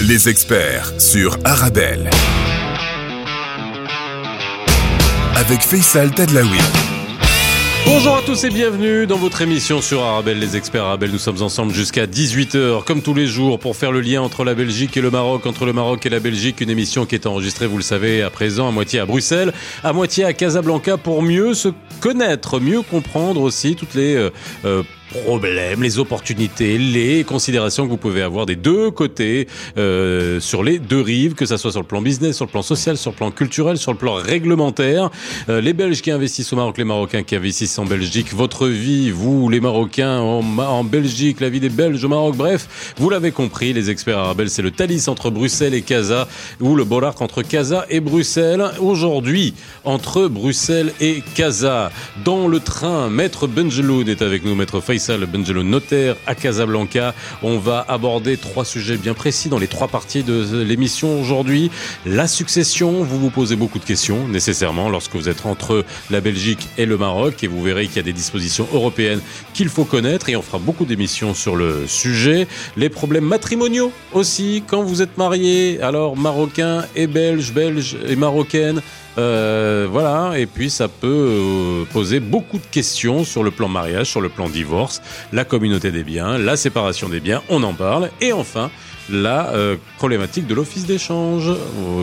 Les experts sur Arabelle. Avec Faisal Tadlaoui. Bonjour à tous et bienvenue dans votre émission sur Arabelle, les experts Arabelle. Nous sommes ensemble jusqu'à 18h, comme tous les jours, pour faire le lien entre la Belgique et le Maroc, entre le Maroc et la Belgique. Une émission qui est enregistrée, vous le savez, à présent, à moitié à Bruxelles, à moitié à Casablanca, pour mieux se connaître, mieux comprendre aussi toutes les euh, euh, problèmes, les opportunités, les considérations que vous pouvez avoir des deux côtés, euh, sur les deux rives, que ça soit sur le plan business, sur le plan social, sur le plan culturel, sur le plan réglementaire. Euh, les Belges qui investissent au Maroc, les Marocains qui investissent en Belgique, votre vie, vous, les Marocains en, en Belgique, la vie des Belges au Maroc, bref, vous l'avez compris, les experts arabes, c'est le Thalys entre Bruxelles et Casa, ou le Bolarc entre Casa et Bruxelles. Aujourd'hui, entre Bruxelles et Casa, dans le train, Maître Benjeloun est avec nous, Maître Faisal Benjeloun, notaire à Casablanca. On va aborder trois sujets bien précis dans les trois parties de l'émission aujourd'hui. La succession, vous vous posez beaucoup de questions, nécessairement, lorsque vous êtes entre la Belgique et le Maroc, et vous verrez qu'il y a des dispositions européennes qu'il faut connaître, et on fera beaucoup d'émissions sur le sujet. Les problèmes matrimoniaux aussi, quand vous êtes marié, alors marocain et belge, belge et marocaine, euh, voilà, et puis ça peut euh, poser beaucoup de questions sur le plan mariage, sur le plan divorce, la communauté des biens, la séparation des biens, on en parle. Et enfin, la euh, problématique de l'office d'échange.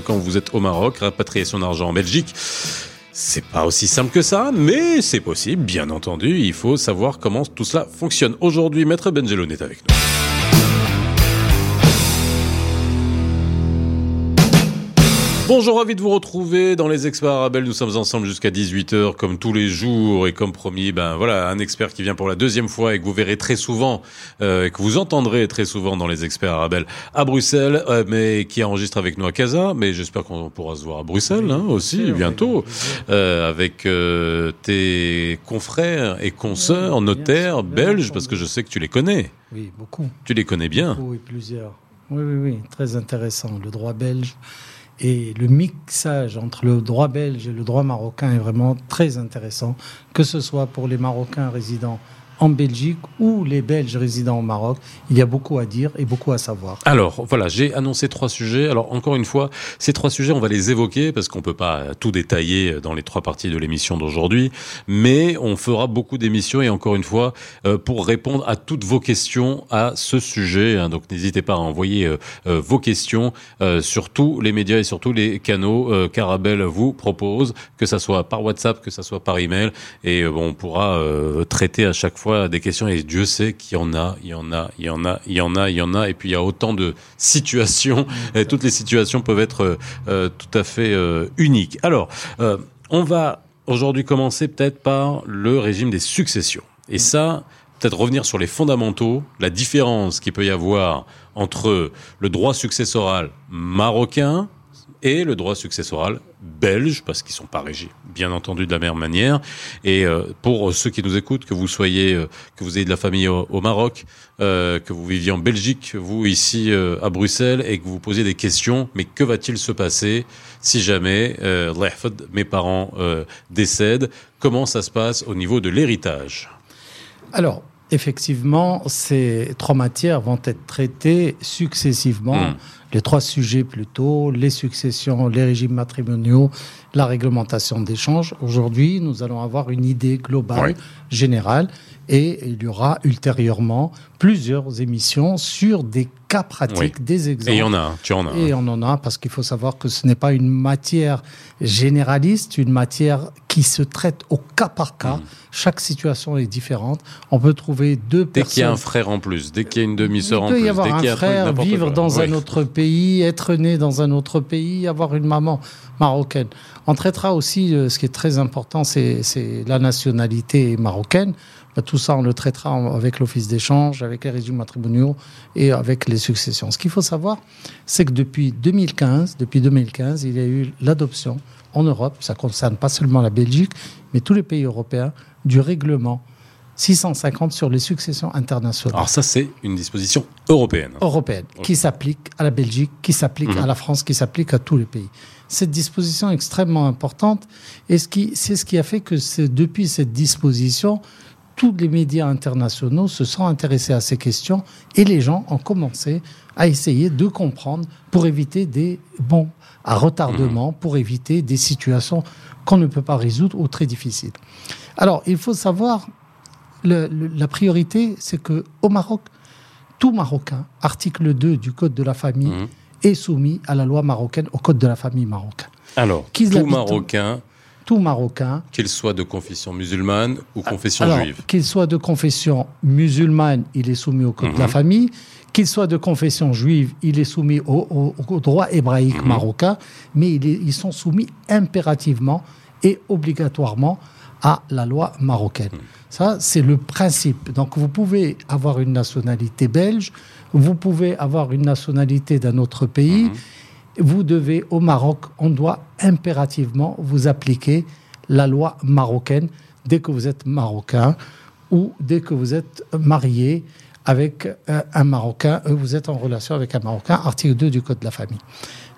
Quand vous êtes au Maroc, rapatrier son argent en Belgique. C'est pas aussi simple que ça, mais c'est possible, bien entendu. Il faut savoir comment tout cela fonctionne. Aujourd'hui, Maître Benjelloun est avec nous. Bonjour, ravi de vous retrouver dans les experts Arabelle. Nous sommes ensemble jusqu'à 18h, comme tous les jours. Et comme promis, ben voilà, un expert qui vient pour la deuxième fois et que vous verrez très souvent, euh, et que vous entendrez très souvent dans les experts Arabelle à Bruxelles, euh, mais qui enregistre avec nous à Casa. Mais j'espère qu'on pourra se voir à Bruxelles hein, aussi, bientôt, euh, avec tes confrères et consoeurs, notaires belges, parce que je sais que tu les connais. Oui, beaucoup. Tu les connais bien. Beaucoup, oui, plusieurs. Oui, oui, oui, très intéressant. Le droit belge et le mixage entre le droit belge et le droit marocain est vraiment très intéressant, que ce soit pour les Marocains résidant en Belgique ou les Belges résidant au Maroc. Il y a beaucoup à dire et beaucoup à savoir. Alors voilà, j'ai annoncé trois sujets. Alors encore une fois, ces trois sujets, on va les évoquer parce qu'on peut pas tout détailler dans les trois parties de l'émission d'aujourd'hui, mais on fera beaucoup d'émissions et encore une fois euh, pour répondre à toutes vos questions à ce sujet. hein. donc n'hésitez pas à envoyer euh, euh, vos questions sur tous les médias et sur tous les canaux qu'Arabelle vous propose, que ça soit par WhatsApp, que ça soit par email, et bon, on pourra traiter à chaque fois des questions. Et Dieu sait qu'il y en a, il y en a, il y en a, il y en a, il en a. Et puis il y a autant de situations. Et toutes les situations peuvent être euh, euh, tout à fait euh, uniques. Alors, on va aujourd'hui commencer peut-être par le régime des successions. Et ça, peut-être revenir sur les fondamentaux, la différence qu'il peut y avoir entre le droit successoral marocain et le droit successoral belge, parce qu'ils sont pas régis, bien entendu, de la même manière. Et euh, pour ceux qui nous écoutent, que vous soyez, euh, que vous ayez de la famille au, Maroc, euh, que vous viviez en Belgique, vous ici à Bruxelles, et que vous posiez des questions, mais que va-t-il se passer si jamais mes parents décèdent? Comment ça se passe au niveau de l'héritage? Alors, effectivement, ces trois matières vont être traitées successivement. Mm. Les trois sujets plutôt, les successions, les régimes matrimoniaux, la réglementation d'échange. Aujourd'hui, nous allons avoir une idée globale, Oui. générale, et il y aura ultérieurement plusieurs émissions sur des cas pratiques, des exemples. Et il y en a, tu en as. Et on en a parce qu'il faut savoir que ce n'est pas une matière généraliste, une matière qui se traite au cas par cas. Mm. Chaque situation est différente. On peut trouver deux Dès qu'il y a un personnes. frère en plus, dès qu'il y a une demi-sœur en Il peut plus, y avoir dès un qu'il y a truc, frère, vivre quoi. dans un autre pays, être né dans un autre pays, avoir une maman marocaine. On traitera aussi, euh, ce qui est très important, c'est la nationalité marocaine. Bah, Tout ça, on le traitera avec l'office d'échange, avec les régimes matrimoniaux et avec les successions. Ce qu'il faut savoir, c'est que depuis 2015, depuis 2015, il y a eu l'adoption en Europe, ça concerne pas seulement la Belgique, mais tous les pays européens, du règlement 650 sur les successions internationales Alors ça, c'est une disposition européenne. européenne qui s'applique à la Belgique, qui s'applique Mhm. à la France, qui s'applique à tous les pays. Cette disposition est extrêmement importante et c'est ce qui a fait que depuis cette disposition, tous les médias internationaux se sont intéressés à ces questions et les gens ont commencé à essayer de comprendre pour éviter des bons à retardement, mmh. pour éviter des situations qu'on ne peut pas résoudre ou très difficiles. Alors, il faut savoir, la priorité, c'est que au Maroc, tout Marocain, article 2 du Code de la famille, mmh. est soumis à la loi marocaine, au Code de la famille marocain. Alors, tout Marocain tout Marocain. Qu'il soit de confession musulmane ou confession juive Qu'il soit de confession musulmane, il est soumis au code de la mhm. famille. Qu'il soit de confession juive, il est soumis au, droit hébraïque mhm. marocain, mais ils sont soumis impérativement et obligatoirement à la loi marocaine. Mhm. Ça, c'est le principe. Donc, vous pouvez avoir une nationalité belge, vous pouvez avoir une nationalité d'un autre pays vous devez, au Maroc, on doit impérativement vous appliquer la loi marocaine dès que vous êtes marocain ou dès que vous êtes marié avec euh, un Marocain, euh, vous êtes en relation avec un Marocain, article 2 du Code de la famille.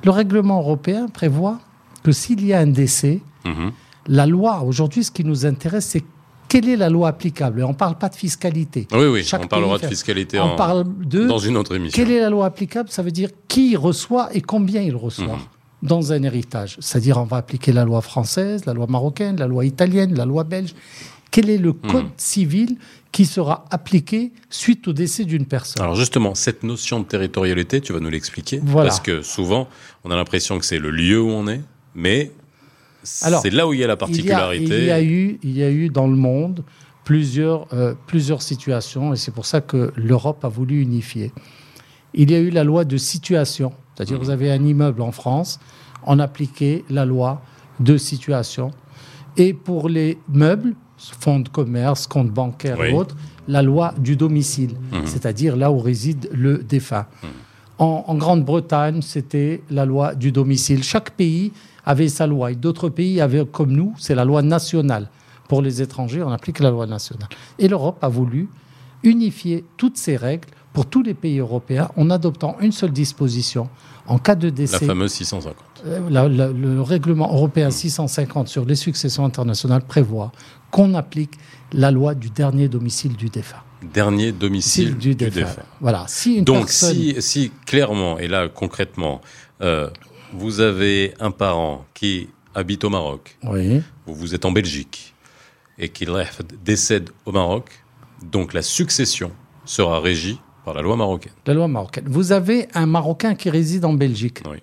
Le règlement européen prévoit que s'il y a un décès, mhm. la loi, aujourd'hui, ce qui nous intéresse, c'est quelle est la loi applicable? On ne parle pas de fiscalité. Oui, oui, on parlera de fiscalité on parle de, dans une autre émission. Quelle est la loi applicable? Ça veut dire qui reçoit et combien il reçoit. Mhm. Dans un héritage. C'est-à-dire, on va appliquer la loi française, la loi marocaine, la loi italienne, la loi belge. Quel est le mhm. code civil qui sera appliqué suite au décès d'une personne? Alors justement, cette notion de territorialité, tu vas nous l'expliquer voilà. Parce que souvent, on a l'impression que c'est le lieu où on est, mais c'est là où il y a la particularité. Il y a, eu, il y a eu dans le monde plusieurs, euh, plusieurs situations, et c'est pour ça que l'Europe a voulu unifier. Il y a eu la loi de situation, c'est-à-dire vous avez un immeuble en France, on appliquait la loi de situation. Et pour les meubles, fonds de commerce, comptes bancaires et autres, la loi du domicile, mhm. c'est-à-dire là où réside le défunt. Mhm. en Grande-Bretagne, c'était la loi du domicile. Chaque pays avait sa loi. Et d'autres pays avaient, comme nous, c'est la loi nationale. Pour les étrangers, on applique la loi nationale. Et l'Europe a voulu unifier toutes ces règles pour tous les pays européens en adoptant une seule disposition en cas de décès. La fameuse 650. Euh, le règlement européen 650 sur les successions internationales prévoit qu'on applique la loi du dernier domicile du défunt. Dernier domicile du, défunt. Voilà. Si Donc, si, clairement, et là concrètement, euh, vous avez un parent qui habite au Maroc, oui. vous, vous êtes en Belgique, et qu'il décède au Maroc, donc la succession sera régie par la loi marocaine. La loi marocaine. Vous avez un Marocain qui réside en Belgique. Oui.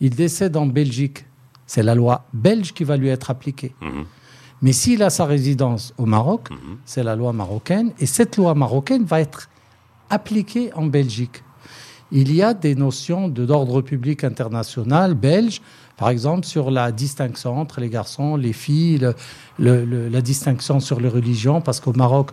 Il décède en Belgique. C'est la loi belge qui va lui être appliquée. Mhm. Mais s'il a sa résidence au Maroc, mhm. c'est la loi marocaine. Et cette loi marocaine va être appliquée en Belgique il y a des notions d'ordre public international belge, par exemple sur la distinction entre les garçons, les filles, la distinction sur les religions, parce qu'au Maroc,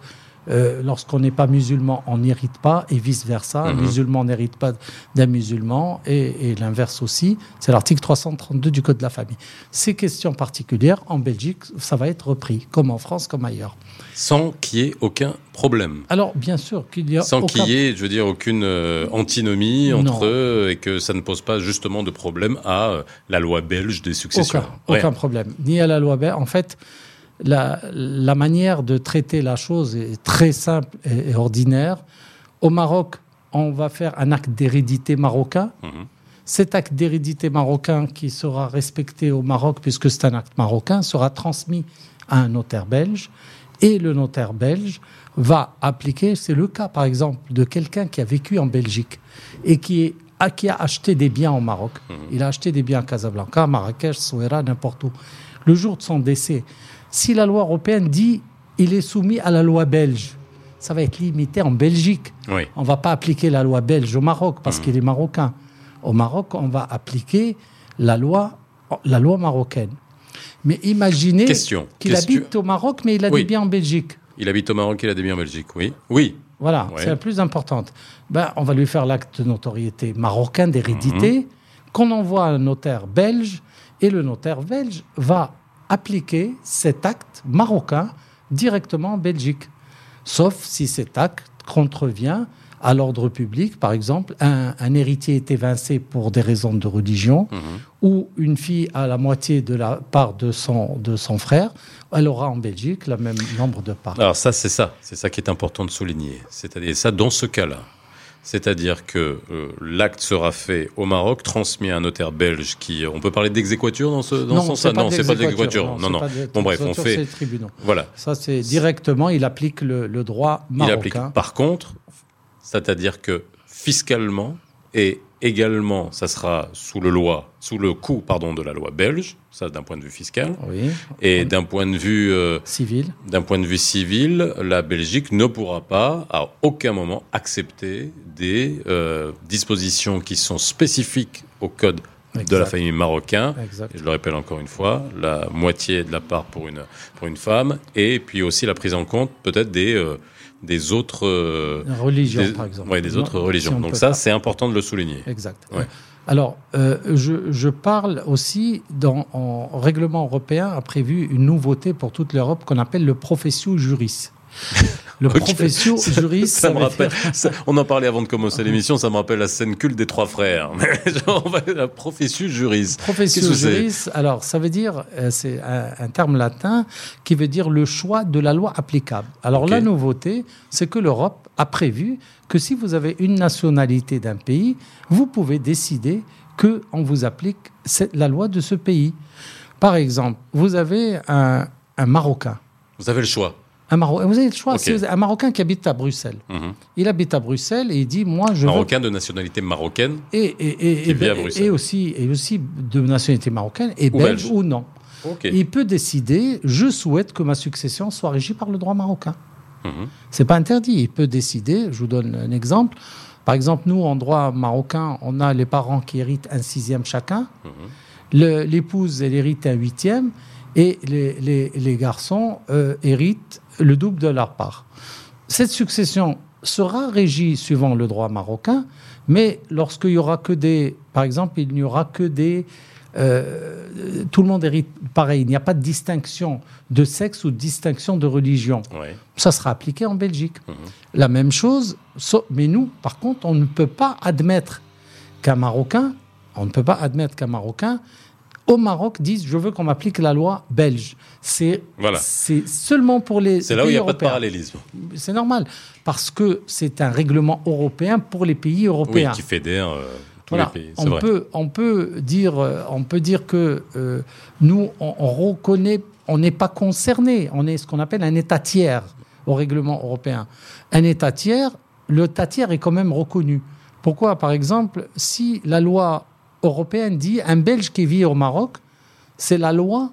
euh, lorsqu'on n'est pas musulman, on n'hérite pas, et vice-versa. Un mhm. musulman n'hérite pas d'un musulman, et, l'inverse aussi. C'est l'article 332 du Code de la famille. Ces questions particulières, en Belgique, ça va être repris, comme en France, comme ailleurs. Sans qu'il y ait aucun problème. Alors, bien sûr qu'il y a. Sans qu'il y ait, je veux dire, aucune euh, antinomie entre eux, et que ça ne pose pas justement de problème à euh, la loi belge des successions. Aucun, aucun problème. Ni à la loi belge. En fait, la, manière de traiter la chose est très simple et, ordinaire. Au Maroc, on va faire un acte d'hérédité marocain. Mhm. Cet acte d'hérédité marocain qui sera respecté au Maroc, puisque c'est un acte marocain, sera transmis à un notaire belge. Et le notaire belge va appliquer, c'est le cas par exemple de quelqu'un qui a vécu en Belgique et qui, a acheté des biens au Maroc. Mhm. Il a acheté des biens à Casablanca, Marrakech, Souera, n'importe où. Le jour de son décès, si la loi européenne dit il est soumis à la loi belge, ça va être limité en Belgique. On ne va pas appliquer la loi belge au Maroc parce mmh. qu'il est marocain. Au Maroc, on va appliquer la loi, la loi marocaine. Mais imaginez qu'il habite au Maroc, mais il a des biens en Belgique. Il habite au Maroc, il a des biens en Belgique, oui. Oui. Voilà, c'est la plus importante. Ben, on va lui faire l'acte de notoriété marocain d'hérédité, mmh. qu'on envoie à un notaire belge, et le notaire belge va appliquer cet acte marocain directement en Belgique, sauf si cet acte contrevient à l'ordre public, par exemple, un, un, héritier est évincé pour des raisons de religion, Mhm. ou une fille a la moitié de la part de son, de son frère, elle aura en Belgique le même nombre de parts. Alors ça, c'est ça, c'est ça qui est important de souligner. C'est-à-dire ça dans ce cas-là. C'est-à-dire que euh, l'acte sera fait au Maroc, transmis à un notaire belge qui. On peut parler d'exéquature dans ce, dans ce sens-là? Non, c'est pas de l'exéquature. Non, non. Bon, bref, on fait. Voilà. Ça, c'est directement, il applique le, le droit Il marocain. applique. Par contre, c'est-à-dire que fiscalement et également, ça sera sous le loi, sous le coup, pardon, de la loi belge, ça d'un point de vue fiscal, Oui. et d'un point de vue euh, Civil. d'un point de vue civil, la Belgique ne pourra pas, à aucun moment, accepter des euh, dispositions qui sont spécifiques au code de la famille marocain. Exact. Et je le rappelle encore une fois, la moitié de la part pour une, pour une femme, et puis aussi la prise en compte peut-être des, euh, des autres... euh, Religion, des, par exemple. ouais, des autres Non, religions. si Donc ça, c'est important de le souligner. Exact. Ouais. Alors, euh, je, je parle aussi, dans, en règlement européen, a prévu une nouveauté pour toute l'Europe qu'on appelle le professio juris. Le Ok. professio Ça- me rappelle. ça- on en parlait avant de commencer l'émission. Ça me rappelle la scène culte des trois frères. Genre, la profession juriste. Professio Qu'est-ce que c'est juris, alors ça veut dire, euh, c'est un, un terme latin qui veut dire le choix de la loi applicable. Alors la nouveauté, c'est que l'Europe a prévu que si vous avez une nationalité d'un pays, vous pouvez décider que on vous applique la loi de ce pays. Par exemple, vous avez un, un Marocain. Vous avez le choix. Un Maro- vous avez le choix. Un Marocain qui habite à Bruxelles. Mhm. Il habite à Bruxelles et il dit moi je veux Marocain de nationalité marocaine. et, et, et, Qui et, vit à et- Bruxelles. et aussi, et aussi de nationalité marocaine et Ou belge, belge. ou non. Il peut décider, je souhaite que ma succession soit régie par le droit marocain. Mhm. C'est pas interdit. Il peut décider, je vous donne un exemple. Par exemple, nous, en droit marocain, on a les parents qui héritent un sixième chacun. Mhm. L'épouse, elle hérite un huitième. Et les, les- les garçons euh, héritent le double de leur part. Cette succession sera régie suivant le droit marocain, mais lorsqu'il y aura que des, par exemple, il n'y aura que des, euh, tout le monde hérite pareil. Il n'y a pas de distinction de sexe ou de distinction de religion. Ouais. Ça sera appliqué en Belgique. Mhm. La même chose, mais nous, par contre, on ne peut pas admettre qu'un Marocain, on ne peut pas admettre qu'un Marocain au Maroc dise je veux qu'on m'applique la loi belge. C'est Voilà. c'est seulement pour les C'est là où il n'y a pas de européens. parallélisme. C'est normal parce que c'est un règlement européen pour les pays Oui, européens. qui fédère euh, tous Voilà. les pays. On vrai. peut, on peut dire, euh, on peut dire que euh, nous, on, on reconnaît, on n'est pas concerné. On est ce qu'on appelle un État tiers au règlement européen. Un État tiers, le État tiers est quand même reconnu. Pourquoi, par exemple, si la loi européenne dit un Belge qui vit au Maroc, c'est la loi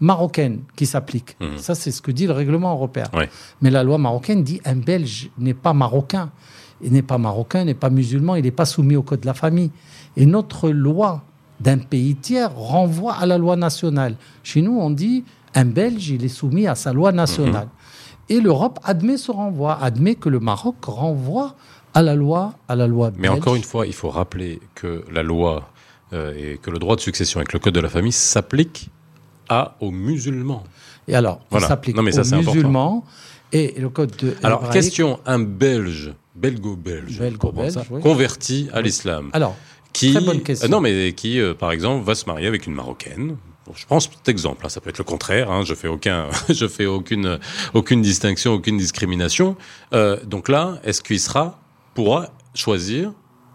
marocaine qui s'applique. Mhm. Ça, c'est ce que dit le règlement européen. Ouais. Mais la loi marocaine dit un Belge n'est pas marocain. Il n'est pas marocain, n'est pas musulman, il n'est pas soumis au code de la famille. Et notre loi d'un pays tiers renvoie à la loi nationale. Chez nous, on dit un Belge, il est soumis à sa loi nationale. Et l'Europe admet ce renvoi, admet que le Maroc renvoie à la loi, à la loi Mais belge. encore une fois, il faut rappeler que la loi euh, et que le droit de succession avec le code de la famille s'applique à aux musulmans. Et alors, Voilà. il s'applique ça, aux important. musulmans et le code de Alors, hébraïque- question un Belge, belgo-belge, ça, oui. converti à l'islam, Alors, qui, très bonne question. euh, non, mais qui, euh, par exemple, va se marier avec une marocaine. Je prends cet exemple. hein, ça peut être le contraire. Hein, je fais aucun, je fais aucune, aucune distinction, aucune discrimination. Euh, donc là, est-ce qu'il sera pourra choisir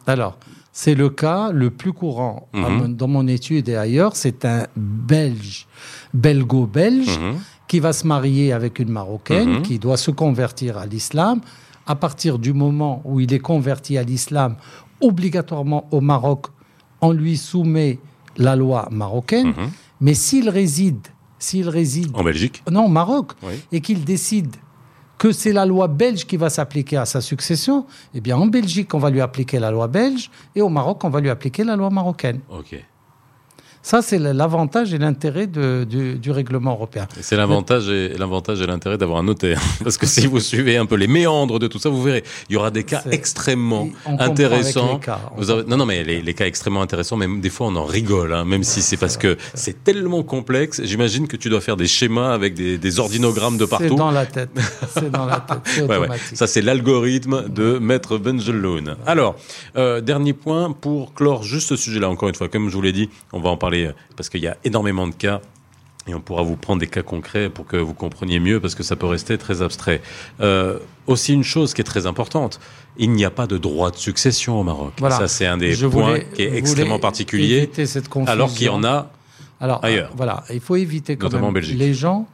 Alors, c'est le cas le plus courant Mhm. dans mon étude et ailleurs. C'est un Belge, belgo-belge, Mhm. qui va se marier avec une Marocaine, Mhm. qui doit se convertir à l'islam. À partir du moment où il est converti à l'islam, obligatoirement au Maroc, on lui soumet la loi marocaine. Mais s'il réside, s'il réside en Belgique non, au Maroc, Oui. et qu'il décide que c'est la loi belge qui va s'appliquer à sa succession, eh bien en Belgique, on va lui appliquer la loi belge, et au Maroc, on va lui appliquer la loi marocaine. Ça, c'est l'avantage et l'intérêt du, du, règlement européen. C'est l'avantage et l'avantage et l'intérêt d'avoir un notaire, parce que si vous suivez un peu les méandres de tout ça, vous verrez, il y aura des cas extrêmement intéressants. vous avez... Non, non, mais les, les, cas extrêmement intéressants, même des fois on en rigole, hein, même si c'est parce que c'est tellement complexe. J'imagine que tu dois faire des schémas avec des, des ordinogrammes de partout. C'est dans la tête. C'est dans la tête. ouais, ouais. Ça, c'est l'algorithme de Maître Benjeloun. Alors, euh, dernier point pour clore juste ce sujet-là. Encore une fois, comme je vous l'ai dit, on va en parler parce qu'il y a énormément de cas et on pourra vous prendre des cas concrets pour que vous compreniez mieux, parce que ça peut rester très abstrait. Euh, aussi une chose qui est très importante, il n'y a pas de droit de succession au Maroc. Ça, c'est un des points qui est extrêmement particulier, alors qu'il y en a alors, ailleurs. Voilà, il faut éviter quand même. Les gens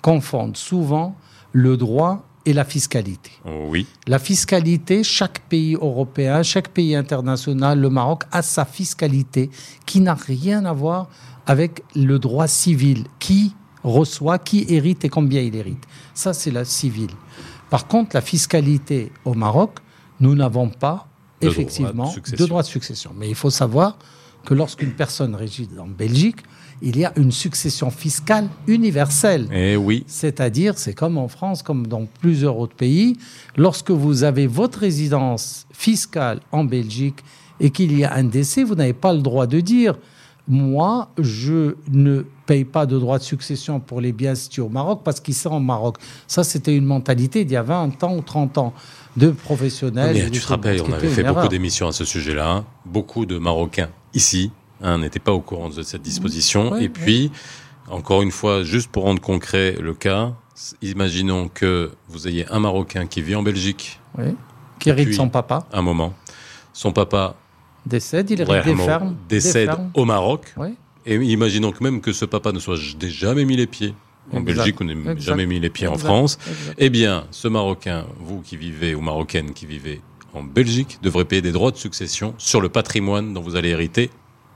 confondent souvent le droit et la fiscalité. Oui. La fiscalité, chaque pays européen, chaque pays international, le Maroc a sa fiscalité qui n'a rien à voir avec le droit civil. Qui reçoit, qui hérite et combien il hérite. Ça, c'est la civile. Par contre, la fiscalité au Maroc, nous n'avons pas, effectivement, de droit de succession. Mais il faut savoir que lorsqu'une personne réside en Belgique, il y a une succession fiscale universelle. Et eh oui. C'est-à-dire, c'est comme en France, comme dans plusieurs autres pays, lorsque vous avez votre résidence fiscale en Belgique et qu'il y a un décès, vous n'avez pas le droit de dire moi, je ne paye pas de droit de succession pour les biens situés au Maroc parce qu'ils sont au Maroc. Ça, c'était une mentalité d'il y a 20 ans ou 30 ans de professionnels. Mais tu te rappelles, on avait fait beaucoup d'émissions à ce sujet-là. Hein. Beaucoup de Marocains ici Hein, n'était pas au courant de cette disposition. et puis, encore une fois, juste pour rendre concret le cas, imaginons que vous ayez un Marocain qui vit en Belgique. Qui hérite son papa. Un moment. Son papa décède, il hérite des fermes. Décède au Maroc. Et imaginons que même que ce papa ne soit jamais mis les pieds en Belgique ou n'ait jamais mis les pieds en France. Eh bien, ce Marocain, vous qui vivez, ou Marocaine qui vivez en Belgique, devrait payer des droits de succession sur le patrimoine dont vous allez hériter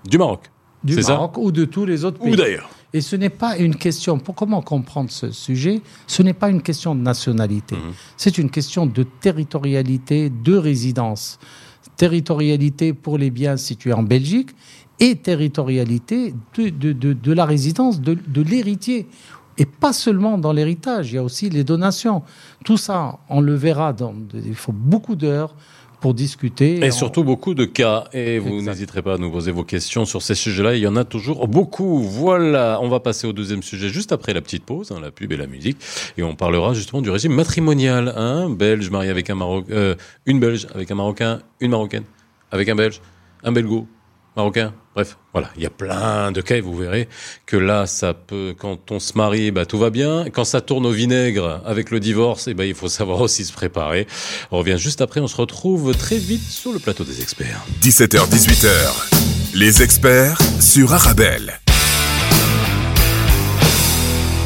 du Maroc. Du Maroc ou de tous les autres pays. Ou d'ailleurs. Et ce n'est pas une question, pour comment comprendre ce sujet, ce n'est pas une question de nationalité. Mhm. C'est une question de territorialité, de résidence. Territorialité pour les biens situés en Belgique et territorialité de, de, de, de la résidence de, l'héritier. Et pas seulement dans l'héritage, il y a aussi les donations. Tout ça, on le verra, dans, il faut beaucoup d'heures, pour discuter. Et surtout beaucoup de cas. Et vous n'hésiterez pas à nous poser vos questions sur ces sujets-là. Il y en a toujours beaucoup. Voilà, on va passer au deuxième sujet juste après la petite pause, hein, la pub et la musique. Et on parlera justement du régime matrimonial. Un Belge marié avec un Maroc, euh, une Belge avec un Marocain, une Marocaine avec un Belge, un Belgo, Marocain, Bref, voilà, il y a plein de cas et vous verrez que là, ça peut, quand on se marie, bah, tout va bien. Quand ça tourne au vinaigre avec le divorce, eh ben, il faut savoir aussi se préparer. On revient juste après, on se retrouve très vite sur le plateau des experts. 17h, 18h, les experts sur Arabelle.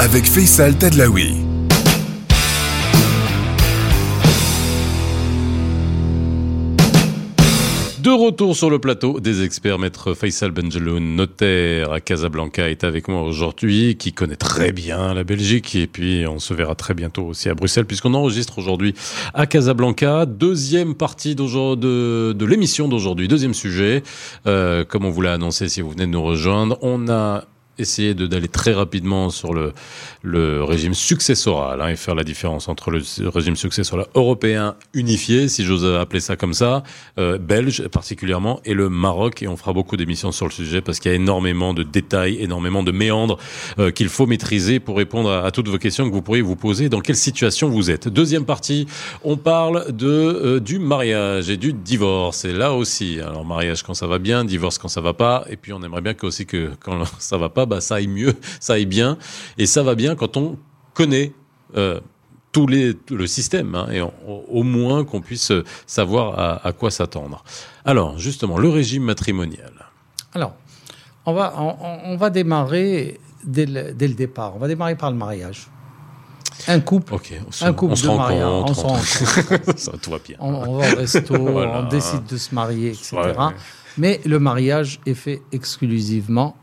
Avec Faisal Tadlaoui. De retour sur le plateau des experts, maître Faisal Benjeloun, notaire à Casablanca, est avec moi aujourd'hui, qui connaît très bien la Belgique, et puis on se verra très bientôt aussi à Bruxelles, puisqu'on enregistre aujourd'hui à Casablanca. Deuxième partie de, l'émission d'aujourd'hui, deuxième sujet. Euh, comme on vous l'a annoncé si vous venez de nous rejoindre, on a essayer d'aller très rapidement sur le, le régime successoral hein, et faire la différence entre le régime successoral européen unifié, si j'ose appeler ça comme ça, euh, belge particulièrement, et le Maroc. Et on fera beaucoup d'émissions sur le sujet parce qu'il y a énormément de détails, énormément de méandres euh, qu'il faut maîtriser pour répondre à, toutes vos questions que vous pourriez vous poser. Dans quelle situation vous êtes? Deuxième partie, on parle de euh, du mariage et du divorce. Et là aussi, alors mariage quand ça va bien, divorce quand ça va pas. Et puis on aimerait bien que aussi que quand ça va pas, bah, ça aille mieux, ça aille bien. Et ça va bien quand on connaît euh, tous les, tout le système, hein, et au moins qu'on puisse savoir à, quoi s'attendre. Alors, justement, le régime matrimonial. Alors, on va, on, va démarrer dès le, dès le, départ. On va démarrer par le mariage. Un couple, un couple on de mariage, on se rencontre. ça, tout va bien. On, on, va au resto, on décide de se marier, etc. Mais le mariage est fait exclusivement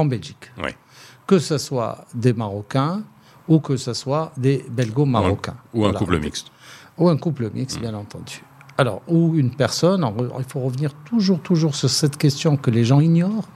en Belgique. Que ce soit des Marocains ou que ce soit des Belgo-Marocains. Ou un couple mixte. Ou un couple mixte, mm. bien entendu. Alors, ou une personne, il faut revenir toujours, toujours sur cette question que les gens ignorent.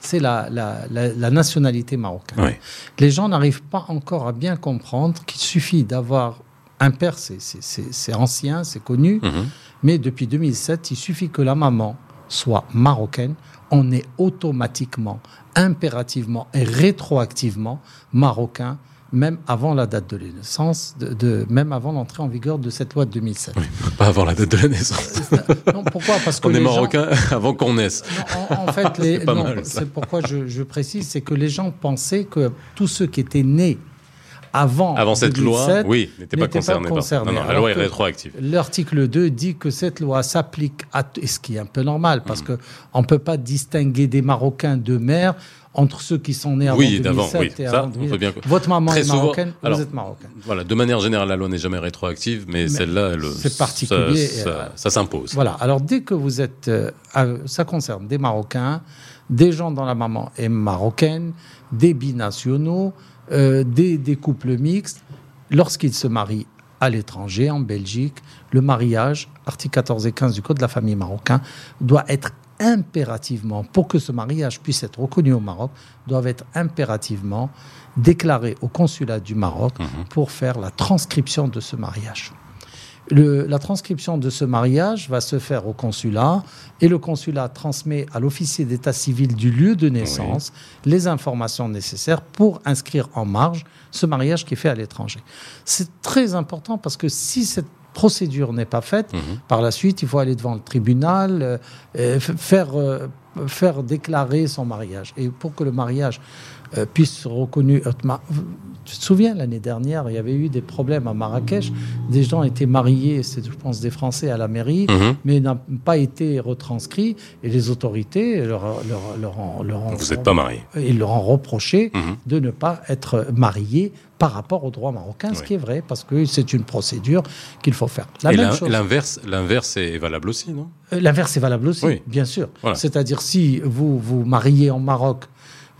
c'est la, la, nationalité marocaine. Les gens n'arrivent pas encore à bien comprendre qu'il suffit d'avoir un père, c'est ancien, c'est connu, mhm. mais depuis 2007, il suffit que la maman soit marocaine, on est automatiquement, impérativement et rétroactivement marocain même avant la date de la naissance, de, même avant l'entrée en vigueur de cette loi de 2007. pas avant la date de la naissance. non, pourquoi? Parce que on est marocain avant qu'on naisse. en, fait, c'est pourquoi je, je précise, c'est que les gens pensaient que tous ceux qui étaient nés avant, avant cette loi, oui, n'étaient pas concernés. non, non, la loi est rétroactive. L'article 2 dit que cette loi s'applique à, ce qui est un peu normal, parce qu'on mm. que on peut pas distinguer des Marocains de mère entre ceux qui sont nés avant oui, 2007 oui. et avant ça, bien... Votre maman est marocaine, vous êtes marocaine. Voilà, de manière générale, la loi n'est jamais rétroactive, mais, celle-là, c'est particulier. Ça, ça, s'impose. Voilà. Alors dès que vous êtes, euh, ça concerne des Marocains, des gens dont la maman est marocaine, des binationaux, euh, des, des couples mixtes, lorsqu'ils se marient à l'étranger, en Belgique, le mariage, article 14 et 15 du Code de la famille marocain, doit être impérativement, pour que ce mariage puisse être reconnu au Maroc, doivent être impérativement déclarés au consulat du Maroc mhm. pour faire la transcription de ce mariage. La transcription de ce mariage va se faire au consulat et le consulat transmet à l'officier d'état civil du lieu de naissance les informations nécessaires pour inscrire en marge ce mariage qui est fait à l'étranger. C'est très important parce que si cette procédure n'est pas faite, mhm. par la suite, il faut aller devant le tribunal, euh, faire, euh, faire déclarer son mariage. Et pour que le mariage euh, puisse reconnu. Tu te souviens, l'année dernière, il y avait eu des problèmes à Marrakech. Des gens étaient mariés, c'est, je pense, des Français à la mairie, mhm. mais n'ont pas été retranscrits. Et les autorités leur, leur, ont, Vous n'êtes pas marié. Ils leur ont reproché mhm. de ne pas être mariés par rapport au droit marocain, ce qui est vrai, parce que c'est une procédure qu'il faut faire. La Et l'inverse, l'inverse est valable aussi, non? Euh, L'inverse est valable aussi, bien sûr. C'est-à-dire si vous vous mariez en Maroc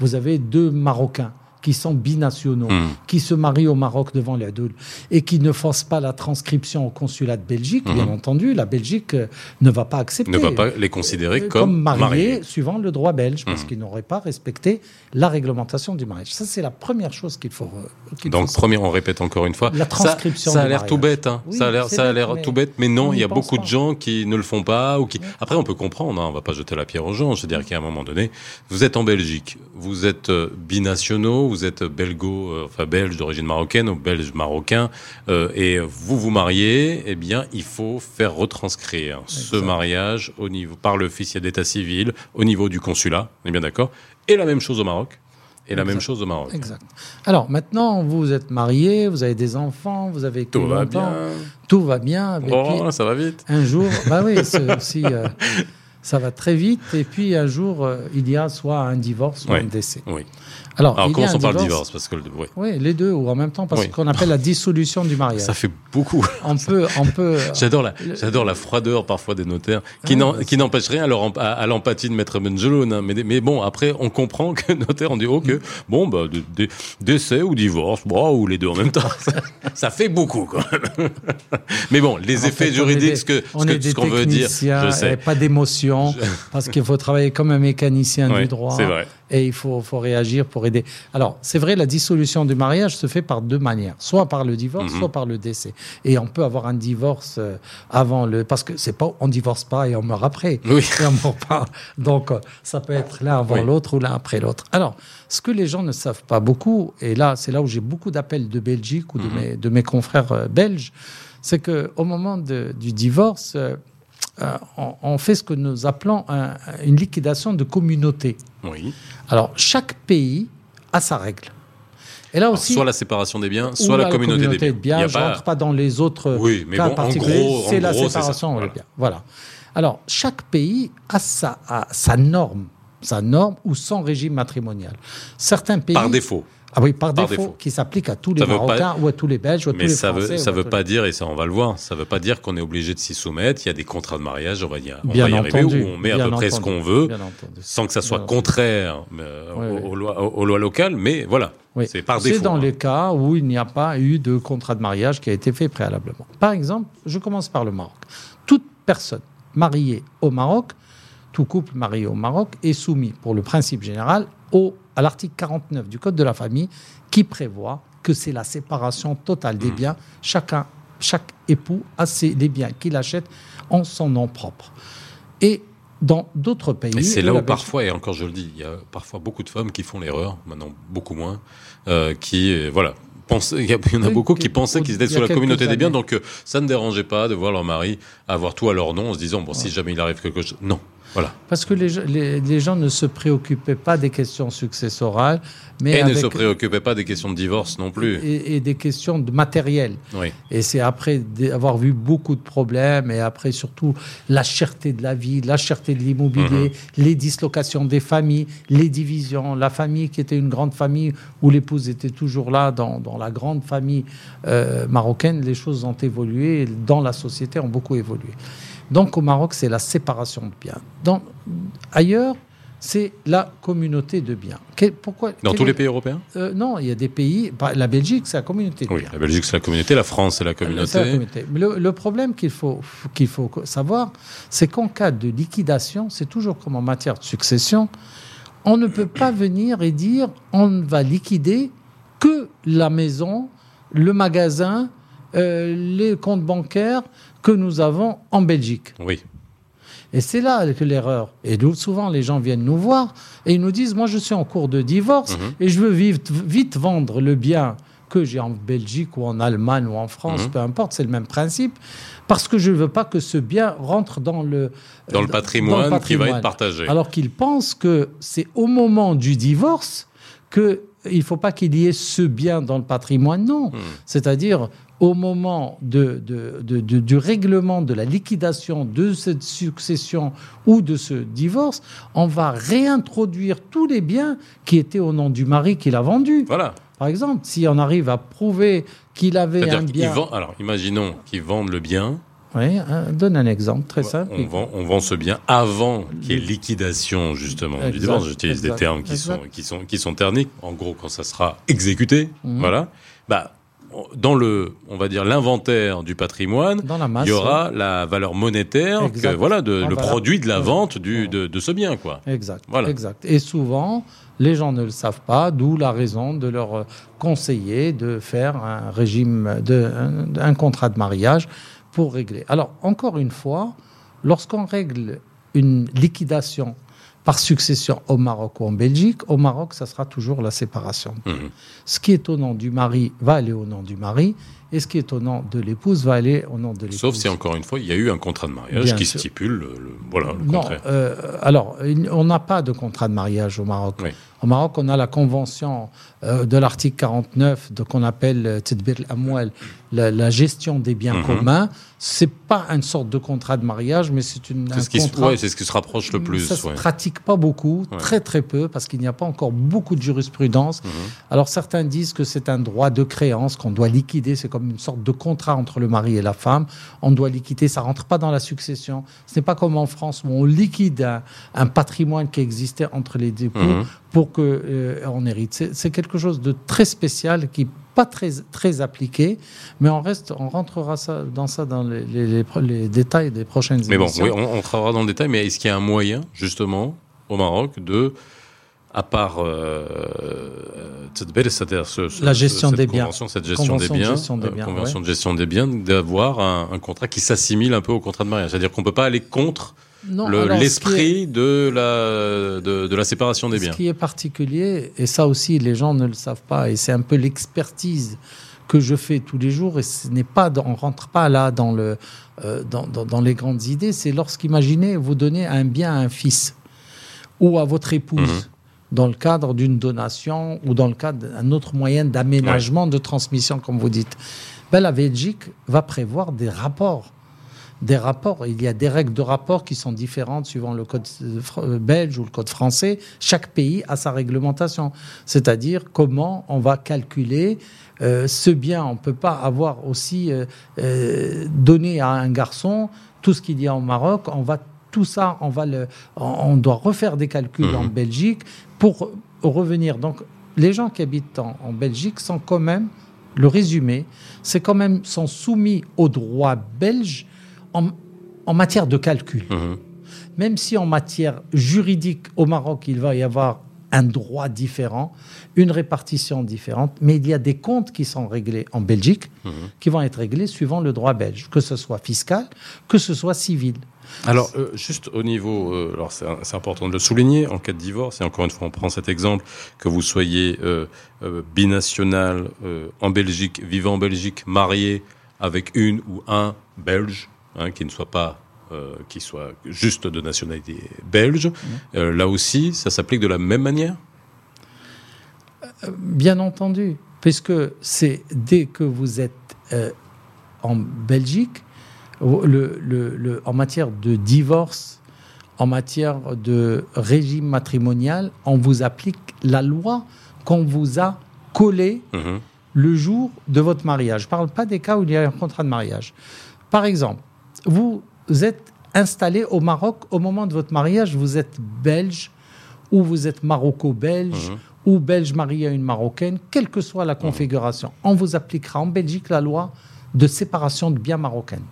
vous avez deux Marocains qui sont binationaux, hmm. qui se marient au Maroc devant les adultes et qui ne forcent pas la transcription au consulat de Belgique, bien hmm. entendu, la Belgique euh, ne va pas accepter. Ne va pas les considérer euh, comme, mariés, suivant le droit belge, parce hmm. qu'ils n'auraient pas respecté la réglementation du mariage. Ça, c'est la première chose qu'il faut. Euh, Donc, premier, on répète encore une fois. La transcription. Ça, a l'air tout bête. Hein. ça a l'air, ça a l'air tout bête, mais non, il y a beaucoup de gens qui ne le font pas ou qui. Après, on peut comprendre. Hein, on va pas jeter la pierre aux gens. Je veux dire qu'à un moment donné, vous êtes en Belgique, vous êtes binationaux, vous êtes belgo, euh, enfin belge d'origine marocaine ou belge marocain, euh, et vous vous mariez, eh bien, il faut faire retranscrire ce mariage au niveau par l'officier d'état civil, au niveau du consulat. On est bien d'accord. Et la même chose au Maroc. Et la même chose au Maroc. Exact. Alors maintenant, vous êtes marié, vous avez des enfants, vous avez tout va bien. Tout va bien. Oh, ça va vite. Un jour, bah oui, aussi. Euh, ça va très vite. Et puis un jour, il y a soit un divorce, soit un décès. Oui. Alors, Alors commençons par le divorce, parce que oui. les deux ou en même temps, parce qu'on appelle la dissolution du mariage. Ça fait beaucoup. On peut, on peut. j'adore la, j'adore la froideur parfois des notaires, qui n'empêche rien à, l'empathie de Maître Benjeloun. Hein. mais, mais bon, après, on comprend que notaire on dit oh que bon bah décès ou divorce, bon, ou les deux en même temps, ça, fait beaucoup quand même. mais bon, les effets juridiques, ce que ce qu'on veut dire, je sais. Pas d'émotion, parce qu'il faut travailler comme un mécanicien du droit. C'est vrai et il faut, faut, réagir pour aider. Alors, c'est vrai, la dissolution du mariage se fait par deux manières, soit par le divorce, mhm. soit par le décès. Et on peut avoir un divorce euh, avant le... Parce que c'est pas, on divorce pas et on meurt après. Oui. Et on meurt pas. Donc, euh, ça peut être l'un avant l'autre ou l'un après l'autre. Alors, ce que les gens ne savent pas beaucoup, et là, c'est là où j'ai beaucoup d'appels de Belgique ou de, mhm. mes, de mes confrères euh, belges, c'est qu'au moment de, du divorce, euh, on, fait ce que nous appelons une liquidation de communauté. Oui. Alors, chaque pays a sa règle. Et là aussi, soit la séparation des biens, soit la, communauté, des biens. Je ne rentre pas dans les autres oui, mais cas bon, particuliers. C'est la séparation des biens. Voilà. Alors, chaque pays a sa, a sa norme, sa norme ou son régime matrimonial. Certains pays. Par défaut. Ah oui, par, défaut, qui s'applique à tous les Marocains ou à tous les Belges ou à tous les ça Français. Mais ça ne veut pas dire, et ça on va le voir, ça ne veut pas dire qu'on est obligé de s'y soumettre. Il y a des contrats de mariage, on va y, on va y arriver, où on met à peu près ce qu'on veut, sans que ça soit contraire euh, aux, lois, locales, mais voilà. C'est par défaut. C'est dans hein. les cas où il n'y a pas eu de contrat de mariage qui a été fait préalablement. Par exemple, je commence par le Maroc. Toute personne mariée au Maroc tout couple marié au Maroc est soumis, pour le principe général, au, à l'article 49 du Code de la famille, qui prévoit que c'est la séparation totale des Mmh. biens. Chacun, chaque époux a ses, les biens qu'il achète en son nom propre. Et dans d'autres pays. Et c'est là où Belgique- parfois, et encore je le dis, il y a parfois beaucoup de femmes qui font l'erreur, maintenant beaucoup moins, euh, qui, euh, voilà, il y, en a beaucoup qui- pensaient qu'ils étaient sous la communauté des biens, donc euh, ça ne dérangeait pas de voir leur mari avoir tout à leur nom en se disant, bon, si jamais il arrive quelque chose. Non, voilà. Parce que les, gens- les, les gens ne se préoccupaient pas des questions successorales, mais Et ne se préoccupez pas des questions de divorce non plus. et, et des questions de matériel. Oui. Et c'est après avoir vu beaucoup de problèmes et après surtout la cherté de la vie, la cherté de l'immobilier, Mhm. les dislocations des familles, les divisions, la famille qui était une grande famille où l'épouse était toujours là dans, dans la grande famille euh, marocaine, les choses ont évolué dans la société ont beaucoup évolué. Donc au Maroc, c'est la séparation de biens. Dans, ailleurs, c'est la communauté de biens. Quel- pourquoi, Dans tous est- les pays européens? Euh, Non, il y a des pays. bah, La Belgique, c'est la communauté de Oui, biens. la Belgique c'est la communauté, la France c'est la la communauté. communauté. Mais le, le problème qu'il faut, qu'il faut savoir, c'est qu'en cas de liquidation, c'est toujours comme en matière de succession, on ne peut pas venir et dire on ne va liquider que la maison, le magasin, euh, les comptes bancaires que nous avons en Belgique. Oui. Et c'est là que l'erreur. Et souvent, les gens viennent nous voir et ils nous disent Moi, je suis en cours de divorce Mhm. et je veux vite, vite vendre le bien que j'ai en Belgique ou en Allemagne ou en France, Mhm. peu importe, c'est le même principe, parce que je ne veux pas que ce bien rentre dans le, Dans le euh, patrimoine, dans le qui va être patrimoine. partagé. Alors qu'ils pensent que c'est au moment du divorce que il ne faut pas qu'il y ait ce bien dans le patrimoine, non. Hmm. C'est-à-dire au moment de, de- de- de- du règlement de la liquidation de cette succession ou de ce divorce, on va réintroduire tous les biens qui étaient au nom du mari qui l'a vendu. Voilà. Par exemple, si on arrive à prouver qu'il avait un bien... Alors, imaginons qu'ils vendent le bien. Oui, hein, donne un exemple très simple. On vend, on vend ce bien avant qu'il y ait liquidation justement du divorce. J'utilise des termes qui sont, qui sont qui sont terniques. En gros, quand ça sera exécuté, Mhm. voilà. Bah, dans le, on va dire l'inventaire du patrimoine, masse. il y aura la valeur monétaire, que, voilà, de, Ah, le voilà. produit de la vente du, de, de ce bien, quoi. Exact, Voilà. exact. Et souvent, les gens ne le savent pas, d'où la raison de leur conseiller de faire un régime, de, un, un contrat de mariage pour régler. Alors, encore une fois, lorsqu'on règle une liquidation par succession au Maroc ou en Belgique, au Maroc, ça sera toujours la séparation. Mhm. Ce qui est au nom du mari va aller au nom du mari, et ce qui est au nom de l'épouse va aller au nom de l'épouse. Sauf si encore une fois, il y a eu un contrat de mariage Bien qui sûr. stipule le, le- voilà, le Non, contraire. euh, alors, on n'a pas de contrat de mariage au Maroc. Oui. Au Maroc, on a la convention euh, de l'article 49 de qu'on appelle euh, al-Amwal, la, la gestion des biens Mhm. communs. C'est pas une sorte de contrat de mariage, mais c'est une un C'est ce, qui se, contrat. ouais, c'est ce qui se rapproche le plus. Ça se ouais. pratique pas beaucoup, Ouais. très très peu, parce qu'il n'y a pas encore beaucoup de jurisprudence. Mhm. Alors certains disent que c'est un droit de créance qu'on doit liquider, c'est comme une sorte de contrat entre le mari et la femme. On doit liquider, ça rentre pas dans la succession. Ce n'est pas comme en France où on liquide un, un patrimoine qui existait entre les époux Mhm. pour euh, on hérite. C'est quelque chose de très spécial qui pas très très appliqué, mais on reste, on rentrera ça dans ça dans les, les- les pro- les détails des prochaines Mais bon, émissions. oui, on, on travaillera dans le détail, mais est-ce qu'il y a un moyen, justement, au Maroc, de, à part euh, c'est-à-dire ce- ce- La ce- gestion cette des biens. cette gestion Convention des de biens, gestion des euh, biens, convention ouais. de gestion des biens, d'avoir un, un contrat qui s'assimile un peu au contrat de mariage. C'est-à-dire qu'on peut pas aller contre Le- l'esprit de la, de, de la séparation des biens. Ce qui est particulier, et ça aussi les gens ne le savent pas, et c'est un peu l'expertise que je fais tous les jours, et ce n'est pas, on rentre pas là dans le, euh, dans, dans- dans les grandes idées. C'est lorsqu'imaginez vous donnez un bien à un fils ou à votre épouse. Mhm. Dans le cadre d'une donation ou dans le cadre d'un autre moyen d'aménagement, de transmission, comme vous dites, ben, la Belgique va prévoir des rapports des rapports. Il y a des règles de rapport qui sont différentes suivant le code euh, euh, belge ou le code français. Chaque pays a sa réglementation. C'est-à-dire comment on va calculer euh, ce bien. On ne peut pas avoir aussi euh, euh, donné à un garçon tout ce qu'il y a au Maroc. On va tout ça, on va le, on, doit refaire des calculs Mhm. en Belgique pour revenir. Donc, les gens qui habitent en, en Belgique sont quand même, le résumé, c'est quand même sont soumis au droit belge en, en matière de calcul. Mhm. Même si en matière juridique au Maroc, il va y avoir un droit différent, une répartition différente, mais il y a des comptes qui sont réglés en Belgique, mmh. qui vont être réglés suivant le droit belge, que ce soit fiscal, que ce soit civil. Alors, euh, juste au niveau, euh, alors c'est important de le souligner, en cas de divorce, et encore une fois, on prend cet exemple, que vous soyez euh, binational en Belgique, vivant en Belgique, marié avec une ou un Belge, hein, qui ne soit pas qui soit juste de nationalité belge, mmh. là aussi, ça s'applique de la même manière? Bien entendu, puisque c'est dès que vous êtes en Belgique, le, en matière de divorce, en matière de régime matrimonial, on vous applique la loi qu'on vous a collée mhm. le jour de votre mariage. Je ne parle pas des cas où il y a un contrat de mariage. Par exemple, vous êtes installé au Maroc au moment de votre mariage, vous êtes belge ou vous êtes maroco-belge mhm. ou belge marié à une marocaine, quelle que soit la mhm. configuration. On vous appliquera en Belgique la loi de séparation de biens marocains.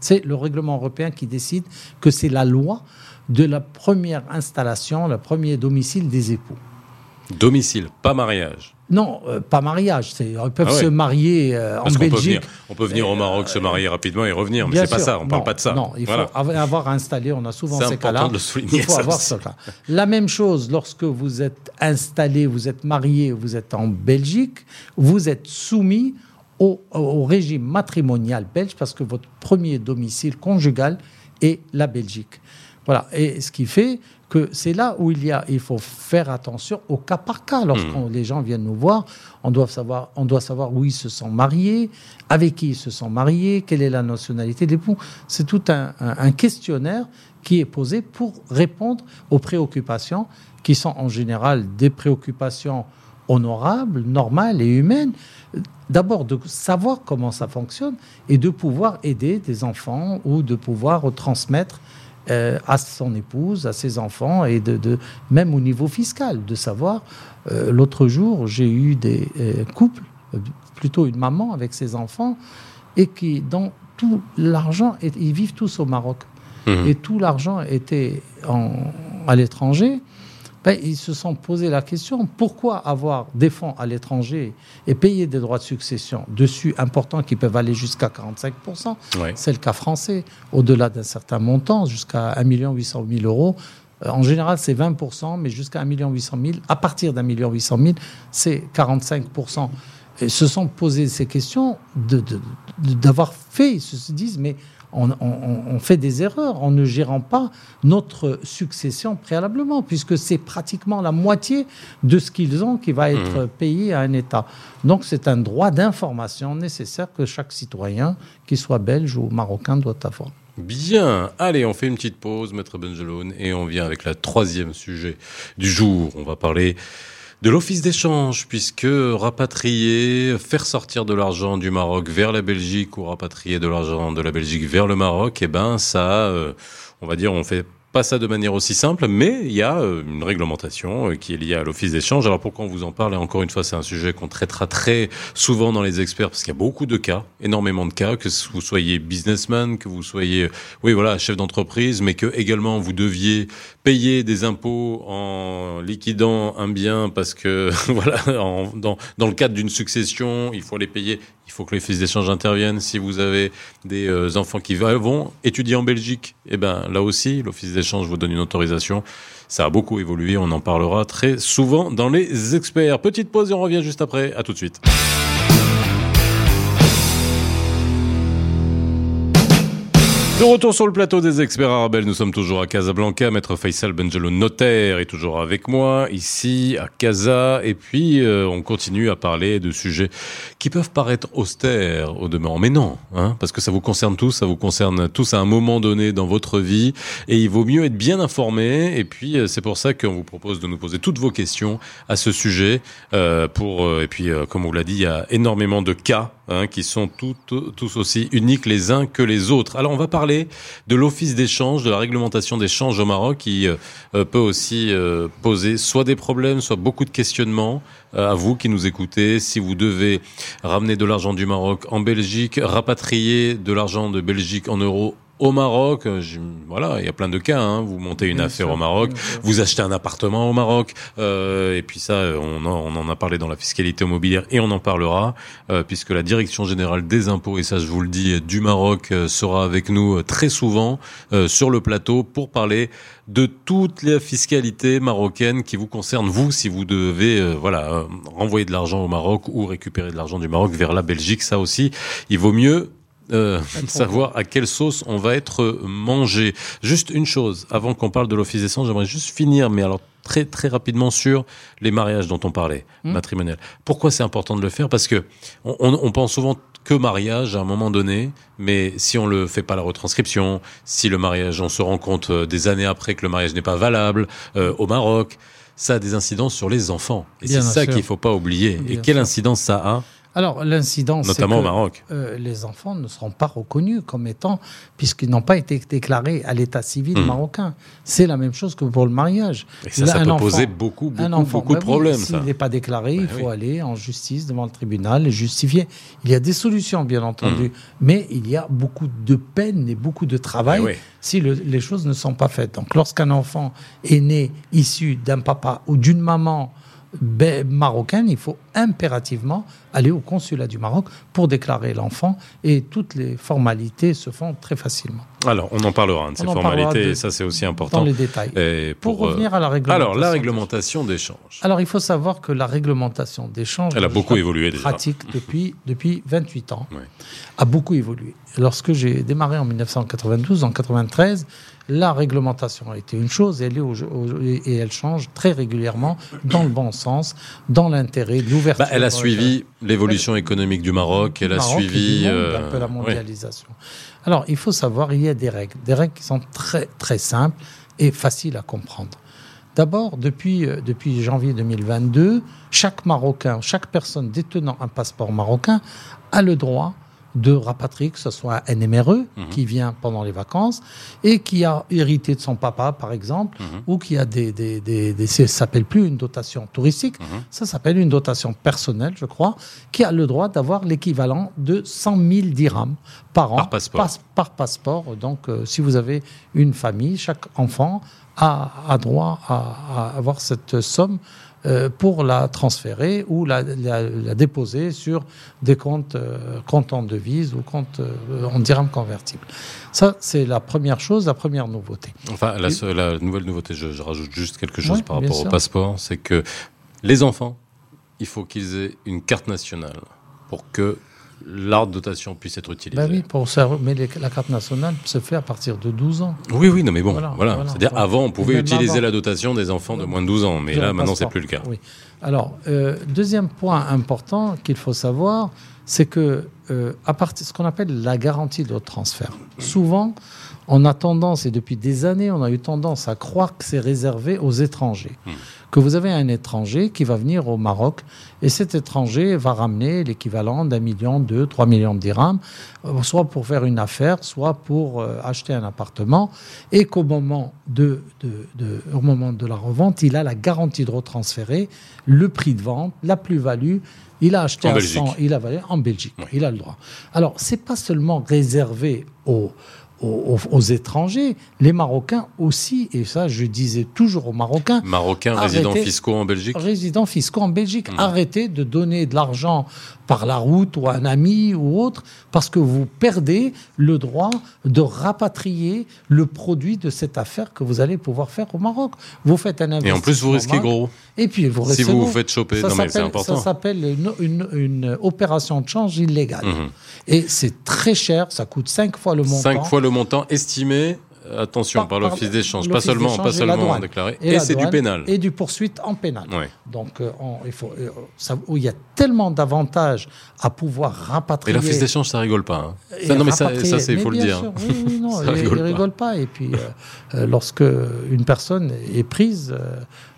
C'est le règlement européen qui décide que c'est la loi de la première installation, le premier domicile des époux. Domicile, pas mariage. Non, euh, pas mariage. Ils peuvent ah se marier euh, en Belgique. On peut, venir, au Maroc, se marier rapidement et revenir, mais c'est pas ça. On ne parle pas de ça. Non, il faut avoir installé. On a souvent ces cas-là. Il faut avoir ça. La même chose lorsque vous êtes installé, vous êtes marié, vous êtes en Belgique, vous êtes soumis au, régime matrimonial belge parce que votre premier domicile conjugal est la Belgique. Voilà. Et ce qui fait que c'est là où il y a, il faut faire attention au cas par cas. Lorsque hmm. les gens viennent nous voir, on doit savoir, on doit savoir où ils se sont mariés, avec qui ils se sont mariés, quelle est la nationalité des l'époux. C'est tout un, un, questionnaire qui est posé pour répondre aux préoccupations qui sont en général des préoccupations honorables, normales et humaines, d'abord de savoir comment ça fonctionne et de pouvoir aider des enfants ou de pouvoir transmettre euh, à son épouse, à ses enfants et de, même au niveau fiscal, de savoir. Euh, l'autre jour, j'ai eu des euh, couples, plutôt une maman avec ses enfants, et qui, dans tout l'argent, ils vivent tous au Maroc. Mmh. Et tout l'argent était à l'étranger. Ben, ils se sont posé la question pourquoi avoir des fonds à l'étranger et payer des droits de succession dessus importants qui peuvent aller jusqu'à 45%. C'est le cas français, au-delà d'un certain montant, jusqu'à 1 800 000 euros. Euh, en général, c'est 20%, mais jusqu'à 1 800 000, à partir d'un million 800 000, c'est 45%. Et se sont posé ces questions d'avoir fait, ils se disent, mais on, fait des erreurs en ne gérant pas notre succession préalablement, puisque c'est pratiquement la moitié de ce qu'ils ont qui va être mmh. payé à un État. Donc c'est un droit d'information nécessaire que chaque citoyen, qu'il soit belge ou marocain, doit avoir. Bien, allez, on fait une petite pause, Maître Benjeloun, et on vient avec le troisième sujet du jour. On va parler de l'office d'échange, puisque rapatrier, faire sortir de l'argent du Maroc vers la Belgique ou rapatrier de l'argent de la Belgique vers le Maroc, eh ben ça, euh, on va dire, on fait pas ça de manière aussi simple, mais il y a euh, une réglementation euh, qui est liée à l'office d'échange. Alors pourquoi on vous en parle Et encore une fois, c'est un sujet qu'on traitera très souvent dans les experts parce qu'il y a beaucoup de cas, énormément de cas, que vous soyez businessman, que vous soyez, oui voilà, chef d'entreprise, mais que également vous deviez payer des impôts en liquidant un bien parce que voilà, dans, dans le cadre d'une succession, il faut les payer il faut que les fils d'échange interviennent. Si vous avez des euh, enfants qui vont étudier en Belgique, eh ben là aussi, l'office d'échange vous donne une autorisation. Ça a beaucoup évolué, on en parlera très souvent dans les experts. Petite pause et on revient juste après. À tout de suite. De retour sur le plateau des experts arabes, nous sommes toujours à Casablanca. Maître Faisal Benjelo, notaire, est toujours avec moi ici à Casa. Et puis, euh, on continue à parler de sujets qui peuvent paraître austères au demeurant. Mais non, hein, parce que ça vous concerne tous, ça vous concerne tous à un moment donné dans votre vie. Et il vaut mieux être bien informé. Et puis, euh, c'est pour ça qu'on vous propose de nous poser toutes vos questions à ce sujet. Euh, pour, et puis, comme on l'a dit, il y a énormément de cas hein, qui sont tous aussi uniques les uns que les autres. Alors, on va parler de l'office d'échange, de la réglementation d'échange au Maroc qui euh, euh, peut aussi euh, poser soit des problèmes, soit beaucoup de questionnements à vous qui nous écoutez. Si vous devez ramener de l'argent du Maroc en Belgique, rapatrier de l'argent de Belgique en euros au Maroc, euh, voilà, il y a plein de cas. Hein. Vous montez une affaire au Maroc, vous achetez un appartement au Maroc, euh, et puis ça, on en, on en, a parlé dans la fiscalité immobilière et on en parlera, euh, puisque la direction générale des impôts, et ça je vous le dis, du Maroc sera avec nous très souvent sur le plateau pour parler de toute la fiscalité marocaine qui vous concerne vous si vous devez voilà renvoyer de l'argent au Maroc ou récupérer de l'argent du Maroc vers la Belgique. Ça aussi, il vaut mieux euh, savoir à quelle sauce on va être mangé. Juste une chose, avant qu'on parle de l'office des j'aimerais juste finir, mais alors très très rapidement sur les mariages dont on parlait, matrimonial. Pourquoi c'est important de le faire? Parce que on, on, pense souvent que mariage à un moment donné, mais si on le fait pas la retranscription, si le mariage, on se rend compte euh, des années après que le mariage n'est pas valable euh, au Maroc, ça a des incidences sur les enfants. Et c'est ça qu'il faut pas oublier. et quelle incidence ça a alors, l'incidence, notamment au Maroc, euh, les enfants ne seront pas reconnus comme étant, puisqu'ils n'ont pas été déclarés à l'état civil hmm. marocain. C'est la même chose que pour le mariage. Et ça, ça peut poser beaucoup, beaucoup, beaucoup de ben problèmes. S'il n'est pas déclaré, ben il faut aller en justice devant le tribunal et justifier. Il y a des solutions, bien entendu, hmm. mais il y a beaucoup de peine et beaucoup de travail ben si les choses ne sont pas faites. Donc, lorsqu'un enfant est né issu d'un papa ou d'une maman marocaine, il faut impérativement aller au consulat du Maroc pour déclarer l'enfant et toutes les formalités se font très facilement. Alors, on en parlera de ces formalités, et ça c'est aussi important. Dans les détails. pour, revenir à la réglementation. Alors, la réglementation d'échange. Alors, il faut savoir que la réglementation d'échange. Elle a beaucoup évolué déjà. Pratique depuis, depuis 28 ans. A beaucoup évolué. Lorsque j'ai démarré en 1992, en 93, la réglementation a été une chose et elle, est et elle change très régulièrement dans le bon sens, dans l'intérêt de l'ouverture. Bah, elle a suivi l'évolution économique du Maroc, elle a suivi euh, un peu la mondialisation. Alors, il faut savoir, il y a des règles, des règles qui sont très très simples et faciles à comprendre. D'abord, depuis, euh, depuis janvier 2022, chaque Marocain, chaque personne détenant un passeport marocain a le droit de rapatrier, que ce soit un NMRE mhm. qui vient pendant les vacances et qui a hérité de son papa, par exemple, mhm. ou qui a des, des, des, ça s'appelle plus une dotation touristique, mhm. ça s'appelle une dotation personnelle, je crois, qui a le droit d'avoir l'équivalent de 100 000 dirhams par an. Par passeport. par passeport. Donc, euh, si vous avez une famille, chaque enfant a, a droit à, à avoir cette somme euh, pour la transférer ou la, déposer sur des comptes euh, comptes en devise ou comptes euh, en dirham convertible. Ça, c'est la première chose, la première nouveauté. Enfin, la, nouvelle nouveauté, je, rajoute juste quelque chose par rapport au passeport, c'est que les enfants, il faut qu'ils aient une carte nationale pour que l'art dotation puisse être utilisé. Ben oui, pour ça, mais la carte nationale se fait à partir de 12 ans. Oui, oui, non, mais bon, voilà. C'est-à-dire, avant, on pouvait utiliser la dotation des enfants de moins de 12 ans, mais là, maintenant, c'est plus le cas. Oui. Alors, euh, deuxième point important qu'il faut savoir, c'est que euh, à partir ce qu'on appelle la garantie de transfert. Souvent, on a tendance, et depuis des années, on a eu tendance à croire que c'est réservé aux étrangers. Hmm. Que vous avez un étranger qui va venir au Maroc et cet étranger va ramener l'équivalent d'un million, deux, trois millions de dirhams, euh, soit pour faire une affaire, soit pour euh, acheter un appartement, et qu'au moment de, de, au moment de la revente, il a la garantie de retransférer le prix de vente, la plus-value. Il a acheté en à 100, il a en Belgique. Il a le droit. Alors, c'est pas seulement réservé aux aux, étrangers, les Marocains aussi, et ça je disais toujours aux Marocains. Marocains résidents fiscaux en Belgique Résidents fiscaux en Belgique. Mmh. Arrêtez de donner de l'argent par la route ou à un ami ou autre, parce que vous perdez le droit de rapatrier le produit de cette affaire que vous allez pouvoir faire au Maroc. Vous faites un investissement. Et en plus, vous risquez gros. Et puis, vous Si vous vous faites choper, c'est important. Ça s'appelle une, opération de change illégale. Mmh. Et c'est très cher, ça coûte cinq fois le montant. Cinq fois le montant estimé attention, par, l'office d'échange, pas seulement, pas seulement déclaré. Et, c'est du pénal. Et du poursuite en pénal. Donc, euh, il, faut, euh, ça, il y a tellement d'avantages à pouvoir rapatrier. Et l'office d'échange, ça rigole pas. Hein. non, mais ça, ça il faut le dire. oui, non, il, rigole, rigole pas. Et puis, euh, lorsque une personne est prise,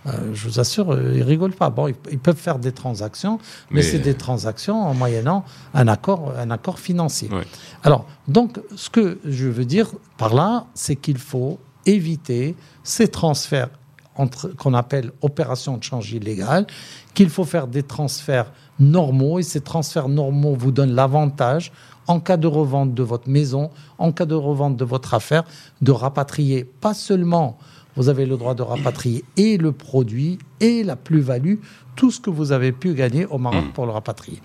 je vous assure, ils rigolent pas. Bon, ils, peuvent faire des transactions, mais, c'est des transactions en moyennant un accord, un accord financier. Alors, donc, ce que je veux dire par là, c'est qu'il faut éviter ces transferts qu'on appelle opérations de change illégale, qu'il faut faire des transferts normaux, et ces transferts normaux vous donnent l'avantage en cas de revente de votre maison, en cas de revente de votre affaire, de rapatrier pas seulement vous avez le droit de rapatrier et le produit et la plus-value, tout ce que vous avez pu gagner au Maroc Mm. pour le rapatrier.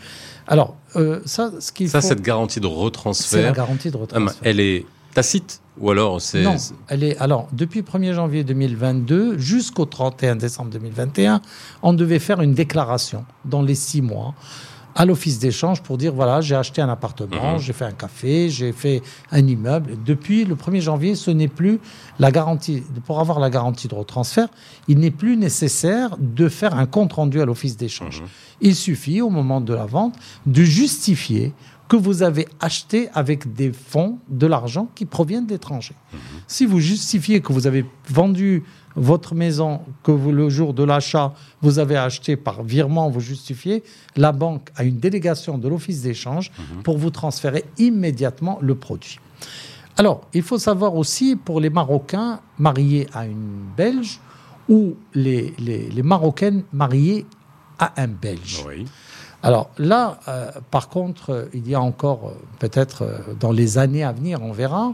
Alors, euh, ça, ce qu'il Ça, faut, cette garantie de c'est la retransfert, garantie de ah, retransfert. elle est tacite ou alors c'est. Non, elle est. Alors, depuis le 1er janvier 2022 jusqu'au 31 décembre 2021, on devait faire une déclaration dans les six mois à l'office d'échange pour dire voilà, j'ai acheté un appartement, Mhm. j'ai fait un café, j'ai fait un immeuble. Depuis le 1er janvier, ce n'est plus la garantie. Pour avoir la garantie de retransfert, il n'est plus nécessaire de faire un compte rendu à l'office d'échange. Mhm. Il suffit, au moment de la vente, de justifier que vous avez acheté avec des fonds, de l'argent qui proviennent d'étrangers. Si vous justifiez que vous avez vendu votre maison, que vous, le jour de l'achat, vous avez acheté par virement, vous justifiez, la banque a une délégation de l'office d'échange pour vous transférer immédiatement le produit. Alors, il faut savoir aussi pour les Marocains mariés à une Belge ou les, les, les Marocaines mariées à un Belge. Oui. Alors là, euh, par contre, il y a encore, euh, peut-être euh, dans les années à venir, on verra,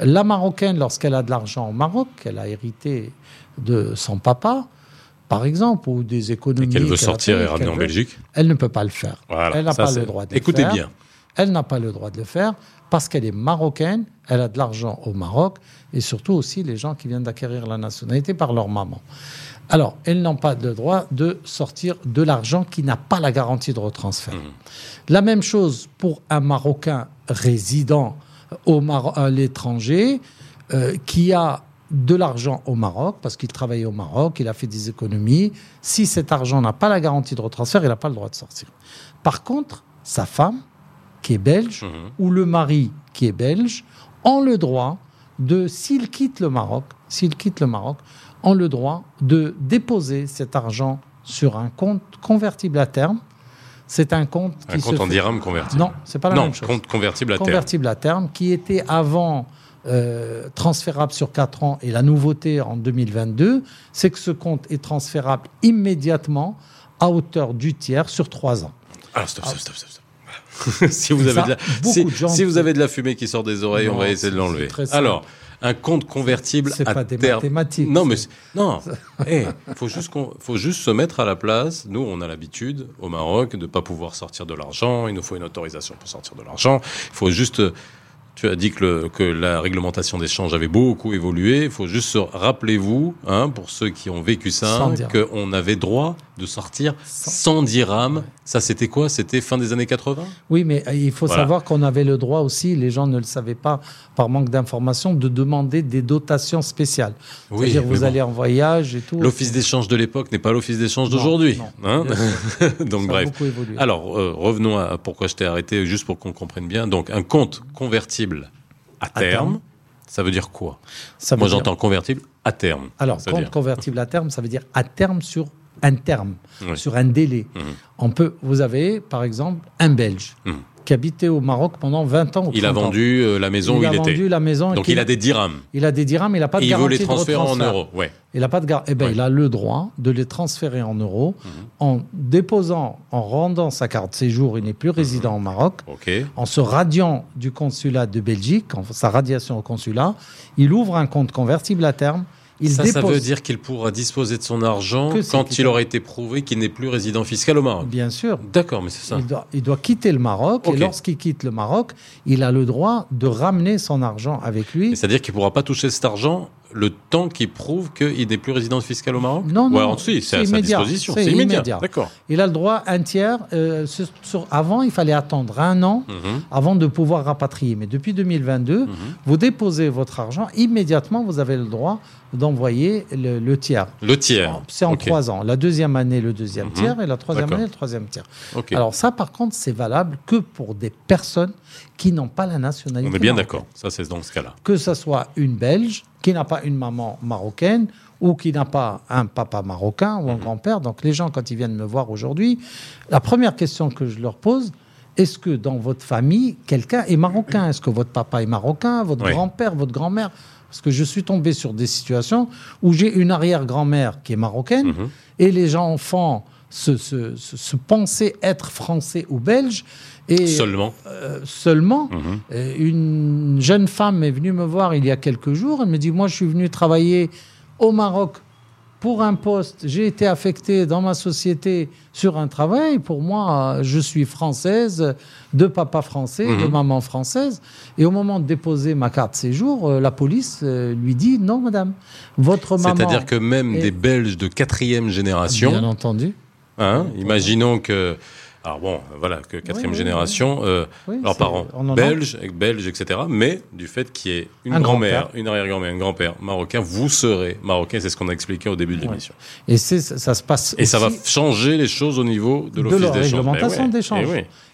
la Marocaine, lorsqu'elle a de l'argent au Maroc, qu'elle a hérité de son papa, par exemple, ou des Et économies. qu'elle veut sortir fait, et ramener en veut, Belgique. Elle ne peut pas le faire. Voilà. Elle n'a pas le droit de le Écoutez faire. bien. Elle n'a pas le droit de le faire parce qu'elle est marocaine, elle a de l'argent au Maroc et surtout aussi les gens qui viennent d'acquérir la nationalité par leur maman. Alors, elles n'ont pas le droit de sortir de l'argent qui n'a pas la garantie de retransfert. La même chose pour un Marocain résident au à l'étranger euh, qui a de l'argent au Maroc parce qu'il travaille au Maroc, il a fait des économies. Si cet argent n'a pas la garantie de retransfert, il n'a pas le droit de sortir. Par contre, sa femme, qui est belge, Mhm. ou le mari, qui est belge, ont le droit de, s'il quitte le Maroc, s'il quitte le Maroc, ont le droit de déposer cet argent sur un compte convertible à terme. C'est un compte Un qui compte se en fait- dirham convertible. Non, c'est pas la non, même chose. compte convertible à terme. convertible à terme, qui était avant euh, transférable sur 4 ans et la nouveauté en 2022, c'est que ce compte est transférable immédiatement à hauteur du tiers sur 3 ans. Alors, stop, stop, stop, stop. stop. si, vous avez ça, de la, si, de gens si vous avez de la fumée qui sort des oreilles, on va essayer de l'enlever. simple. Un compte convertible C'est à pas des terme. mathématiques, Non, mais non. Eh, faut juste qu'on, faut juste se mettre à la place. Nous, on a l'habitude au Maroc de pas pouvoir sortir de l'argent. Il nous faut une autorisation pour sortir de l'argent. Il faut juste tu as dit que, le- que la réglementation d'échange avait beaucoup évolué. Il faut juste se rappelez-vous, hein, pour ceux qui ont vécu ça, qu'on avait droit de sortir Sans- sans dirham. Ça, c'était quoi? C'était fin des années 80 Oui, mais euh, il faut Voilà. savoir qu'on avait le droit aussi, les gens ne le savaient pas par manque d'information, de demander des dotations spéciales. Oui, C'est-à-dire vous bon. allez en voyage et tout. L'office d'échange de l'époque n'est pas l'office d'échange d'aujourd'hui. hein? Donc Ça a bref. beaucoup évolué. Alors, euh, revenons à pourquoi je t'ai arrêté, juste pour qu'on comprenne bien. Donc, un compte convertible à terme, terme. ça veut dire quoi? Ça veut Moi, dire- j'entends convertible à terme. Alors, Ça dire- convertible à terme, ça veut dire à terme sur un terme, Oui. sur un délai. Mhm. On peut, vous avez, par exemple, un Belge Mhm. Qui habitait au Maroc pendant 20 ans. Il a 30 ans. vendu euh, la maison il où a il vendu était. la maison. Donc, il a des dirhams. il a des dirhams, il n'a pas de Et il veut les transférer en euros. Ouais. Il n'a pas de gar- eh ben, Ouais. il a le droit de les transférer en euros Mhm. en déposant, en rendant sa carte séjour. Il n'est plus résident au Maroc. OK. En se radiant du consulat de Belgique, en sa radiation au consulat, il ouvre un compte convertible à terme. Il ça, veut dire qu'il pourra disposer de son argent quand il aura été prouvé qu'il n'est plus résident fiscal au Maroc. Bien sûr. D'accord, mais c'est ça. Il doit, il doit quitter le Maroc et lorsqu'il quitte le Maroc, il a le droit de ramener son argent avec lui. C'est-à-dire qu'il ne pourra pas toucher cet argent le temps qu'il prouve qu'il n'est plus résident fiscal au Maroc Non, Ou non, si, c'est à sa immédiat. disposition. C'est immédiat. immédiat. D'accord. Il a le droit un tiers. euh, sur- avant, il fallait attendre un an Mhm. avant de pouvoir rapatrier. Mais depuis 2022, Mhm. vous déposez votre argent, immédiatement, vous avez le droit d'envoyer le, le tiers. Le tiers. C'est en trois ans. La deuxième année, le deuxième Mhm. tiers, et la troisième année, le troisième tiers. Alors ça, par contre, c'est valable que pour des personnes qui n'ont pas la nationalité. On est bien d'accord. Ça, c'est dans ce cas-là. Que ce soit une Belge qui n'a pas une maman marocaine ou qui n'a pas un papa marocain ou un grand-père. Donc les gens, quand ils viennent me voir aujourd'hui, la première question que je leur pose, est-ce que dans votre famille, quelqu'un est marocain? Est-ce que votre papa est marocain, votre Oui. grand-père, votre grand-mère? Parce que je suis tombé sur des situations où j'ai une arrière-grand-mère qui est marocaine Mhm. et les gens enfants se, se, se, se penser être français ou belge. Et Seulement. euh, seulement, Mhm. euh, une jeune femme est venue me voir il y a quelques jours. Elle me dit Moi, je suis venu travailler au Maroc pour un poste. J'ai été affectée dans ma société sur un travail. Pour moi, je suis française, de papa français, de Mhm. maman française. Et au moment de déposer ma carte séjour, euh, la police lui dit Non, madame, votre maman. C'est-à-dire que même des Belges de quatrième Bien génération, entendu. hein, imaginons que, alors bon, voilà, que quatrième oui, génération, euh, leurs parents belges, belges, etc. Mais du fait qu'il y ait une Un grand-mère, une arrière-grand-mère, un grand-père marocain, vous serez marocain. C'est ce qu'on a expliqué au début de l'émission. Et ça, ça se passe. Et ça va changer les choses au niveau de De l'office d'échange. réglementation Mais ouais, d'échange.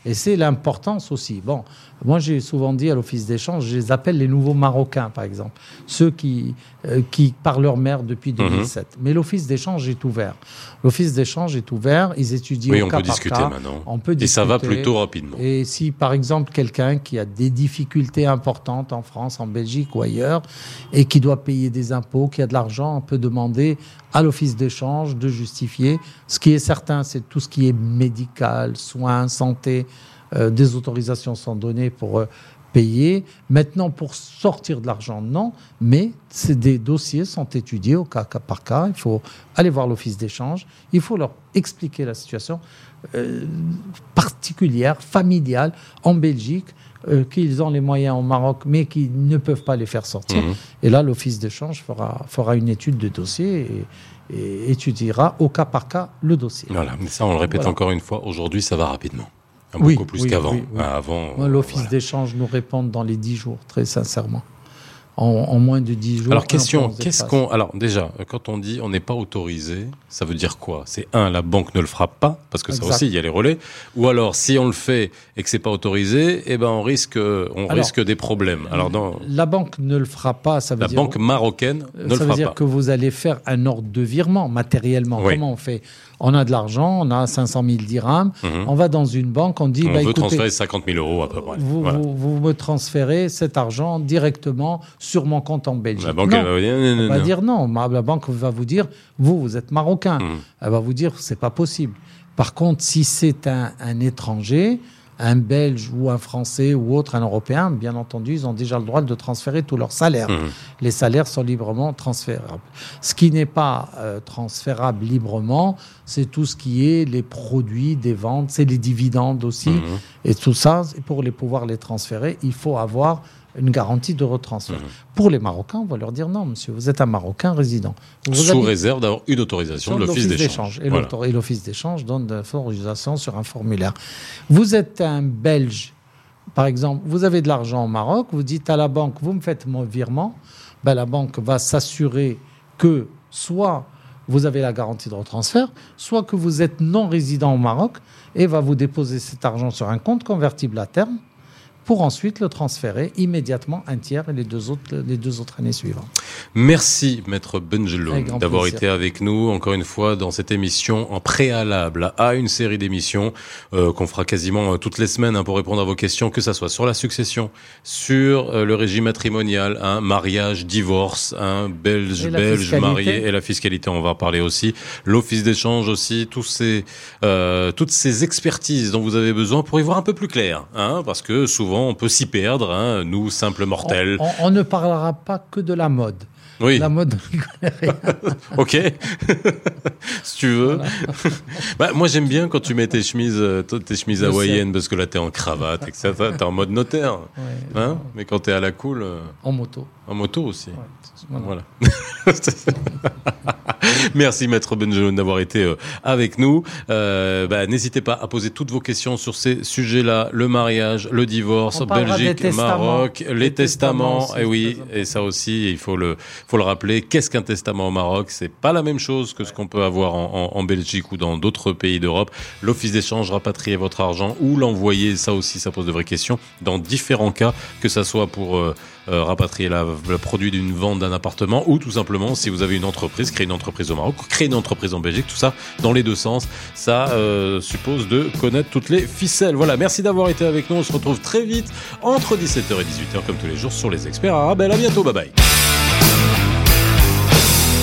Et c'est l'importance aussi. Bon, moi j'ai souvent dit à l'office d'échange, je les appelle les nouveaux Marocains, par exemple, ceux qui, euh, qui par leur mère depuis Mhm. 2007. Mais l'office d'échange est ouvert. L'office d'échange est ouvert, ils étudient Oui, au on cas peut par discuter cas. maintenant. On peut Et ça va plutôt rapidement. Et si, par exemple, quelqu'un qui a des difficultés importantes en France, en Belgique ou ailleurs, et qui doit payer des impôts, qui a de l'argent, on peut demander à l'office d'échange de justifier. Ce qui est certain, c'est tout ce qui est médical, soins, santé, euh, des autorisations sont données pour euh, payer. Maintenant, pour sortir de l'argent, non, mais des dossiers sont étudiés au cas, cas par cas. Il faut aller voir l'office d'échange, il faut leur expliquer la situation euh, particulière, familiale, en Belgique, euh, qu'ils ont les moyens au Maroc, mais qui ne peuvent pas les faire sortir. Mhm. Et là, l'office d'échange fera, fera une étude de dossier et, et étudiera au cas par cas le dossier. Voilà, mais ça, on le répète Voilà. encore une fois. Aujourd'hui, ça va rapidement. Hein, Oui, Beaucoup plus oui, qu'avant. oui, Avant. Moi, l'office voilà. d'échange nous répond dans les 10 jours, très sincèrement. En, en moins de 10 jours. Alors question, qu'est-ce qu'on alors déjà quand on dit on n'est pas autorisé, ça veut dire quoi? C'est un la banque ne le frappe pas parce que ça aussi il y a les relais ou alors si on le fait et que c'est pas autorisé, eh ben on risque on Alors, risque des problèmes. Alors dans La banque ne le fera pas, ça veut la dire... banque marocaine Euh, ne le ça veut fera dire pas. que vous allez faire un ordre de virement matériellement. Oui. Comment on fait? On a de l'argent, on a 500 000 dirhams, Mhm. on va dans une banque, on dit On bah, veut écoutez, transférer 50 000 euros à peu près. vous, Voilà. vous, vous me transférez cet argent directement sur mon compte en Belgique. La banque non. elle va dire non, non, Elle va dire non. La banque va vous dire, vous, vous êtes marocain. Mhm. Elle va vous dire, c'est pas possible. Par contre, si c'est un, un étranger, un Belge ou un Français ou autre, un Européen, bien entendu, ils ont déjà le droit de transférer tout leur salaire. Mhm. Les salaires sont librement transférables. Ce qui n'est pas euh, transférable librement, c'est tout ce qui est les produits des ventes, c'est les dividendes aussi. Mhm. Et tout ça, pour les pouvoir les transférer, il faut avoir une garantie de retransfert. Mhm. Pour les Marocains, on va leur dire non, monsieur, vous êtes un Marocain résident. Vous Sous réserve d'avoir une autorisation de l'office d'échange. Et Voilà. l'office d'échange donne l'autorisation sur un formulaire. Vous êtes un Belge, par exemple, vous avez de l'argent au Maroc, vous dites à la banque, vous me faites mon virement, ben, la banque va s'assurer que soit vous avez la garantie de retransfert, soit que vous êtes non résident au Maroc et va vous déposer cet argent sur un compte convertible à terme pour ensuite le transférer immédiatement un tiers et les deux autres, les deux autres années suivantes. Merci, Maître Benjeloun, d'avoir été avec nous, encore une fois, dans cette émission en préalable à une série d'émissions euh, qu'on fera quasiment euh, toutes les semaines hein, pour répondre à vos questions, que ça soit sur la succession, sur euh, le régime matrimonial, un mariage, divorce, un belge, Et la belge fiscalité. marié et la fiscalité, on va en parler aussi, l'office d'échange aussi, tous ces, euh, toutes ces expertises dont vous avez besoin pour y voir un peu plus clair, hein, parce que souvent on peut s'y perdre, hein, nous simples mortels. On, ne parlera pas que de la mode. Oui. La mode. Ok, si tu veux. bah, moi j'aime bien quand tu mets tes chemises, euh, tes chemises hawaïennes parce que là t'es en cravate, etc. T'es en mode notaire, Ouais, hein. Mais quand t'es à la cool, euh, en moto. en moto aussi. Voilà. Voilà. Merci Maître Benjelloun d'avoir été euh, avec nous. Euh, bah, N'hésitez pas à poser toutes vos questions sur ces sujets-là, le mariage, le divorce, Belgique. Maroc, les, Les testaments. et oui, c'est très et ça aussi, il faut le, faut le rappeler. Qu'est-ce qu'un testament au Maroc? C'est pas la même chose que ce qu'on peut avoir en, en- en Belgique ou dans d'autres pays d'Europe. L'office d'échange rapatrier votre argent ou l'envoyer, ça aussi, ça pose de vraies questions. Dans différents cas, que ça soit pour euh, euh, rapatrier le produit d'une vente d'un appartement ou tout simplement si vous avez une entreprise, créer une entreprise au Maroc, créer une entreprise en Belgique, tout ça dans les deux sens. Ça euh, suppose de connaître toutes les ficelles. Voilà, merci d'avoir été avec nous. On se retrouve très vite entre 17h et 18h comme tous les jours sur les experts Arabelle. À bientôt, bye bye.